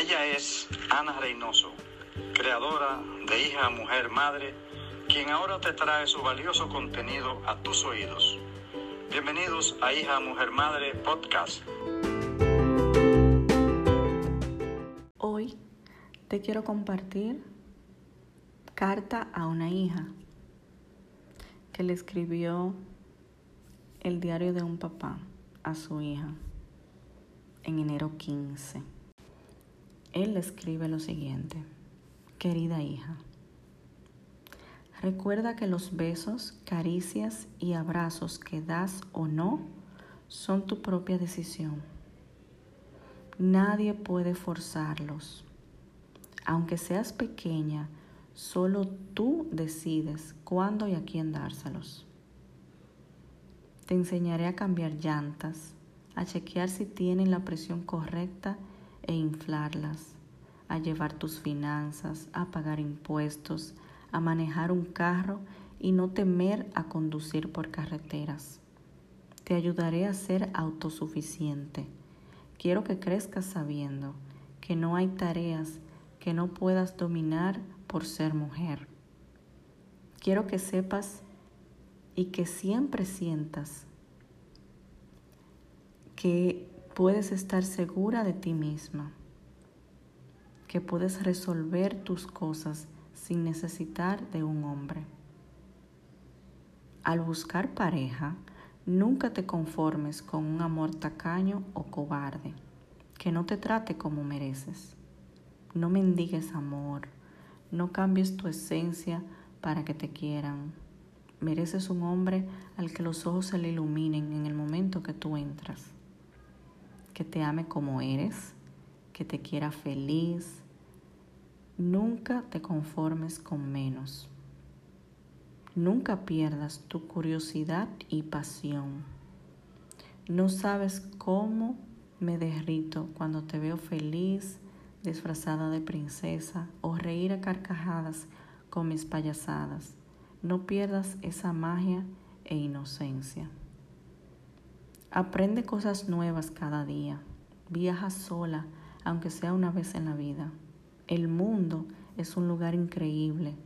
Ella es Ana Reynoso, creadora de Hija, Mujer, Madre, quien ahora te trae su valioso contenido a tus oídos. Bienvenidos a Hija, Mujer, Madre Podcast. Hoy te quiero compartir carta a una hija que le escribió el diario de un papá a su hija en enero 15. Él escribe lo siguiente, querida hija, recuerda que los besos, caricias y abrazos que das o no son tu propia decisión. Nadie puede forzarlos. Aunque seas pequeña, solo tú decides cuándo y a quién dárselos. Te enseñaré a cambiar llantas, a chequear si tienen la presión correcta e inflarlas, a llevar tus finanzas, a pagar impuestos, a manejar un carro y no temer a conducir por carreteras. Te ayudaré a ser autosuficiente. Quiero que crezcas sabiendo que no hay tareas que no puedas dominar por ser mujer. Quiero que sepas y que siempre sientas que puedes estar segura de ti misma, que puedes resolver tus cosas sin necesitar de un hombre. Al buscar pareja, nunca te conformes con un amor tacaño o cobarde, que no te trate como mereces. No mendigues amor, no cambies tu esencia para que te quieran. Mereces un hombre al que los ojos se le iluminen en el momento que tú entras. Que te ame como eres, que te quiera feliz. Nunca te conformes con menos. Nunca pierdas tu curiosidad y pasión. No sabes cómo me derrito cuando te veo feliz, disfrazada de princesa o reír a carcajadas con mis payasadas. No pierdas esa magia e inocencia. Aprende cosas nuevas cada día. Viaja sola, aunque sea una vez en la vida. El mundo es un lugar increíble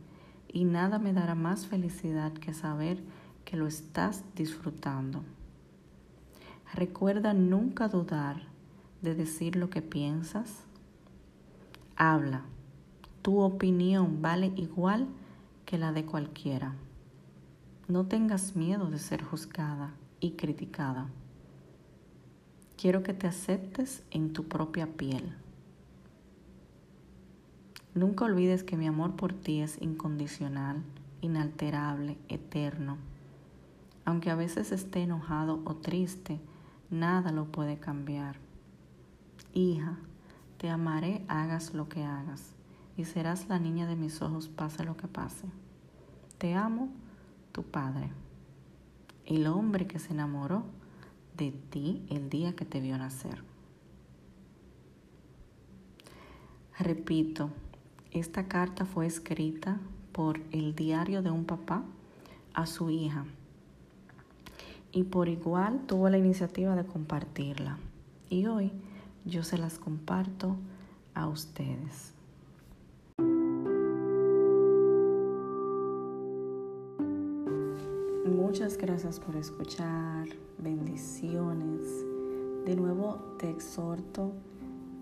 y nada me dará más felicidad que saber que lo estás disfrutando. Recuerda nunca dudar de decir lo que piensas, Habla. Tu opinión vale igual que la de cualquiera. No tengas miedo de ser juzgada y criticada. Quiero que te aceptes en tu propia piel. Nunca olvides que mi amor por ti es incondicional, inalterable, eterno. Aunque a veces esté enojado o triste, nada lo puede cambiar. Hija, te amaré hagas lo que hagas, y serás la niña de mis ojos pase lo que pase. Te amo, tu Padre, el hombre que se enamoró de ti el día que te vio nacer. Repito, esta carta fue escrita por el diario de un papá a su hija y por igual tuvo la iniciativa de compartirla. Y hoy yo se las comparto a ustedes. Muchas gracias por escuchar, bendiciones. De nuevo te exhorto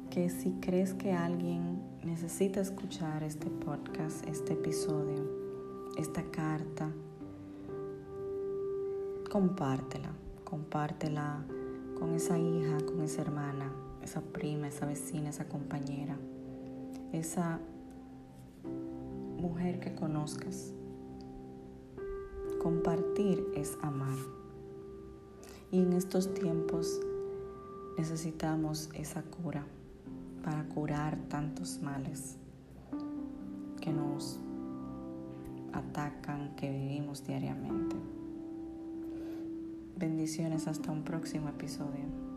que si crees que alguien necesita escuchar este podcast, este episodio, esta carta, compártela, compártela con esa hija, con esa hermana, esa prima, esa vecina, esa compañera, esa mujer que conozcas. Compartir es amar. Y en estos tiempos necesitamos esa cura para curar tantos males que nos atacan, que vivimos diariamente. Bendiciones hasta un próximo episodio.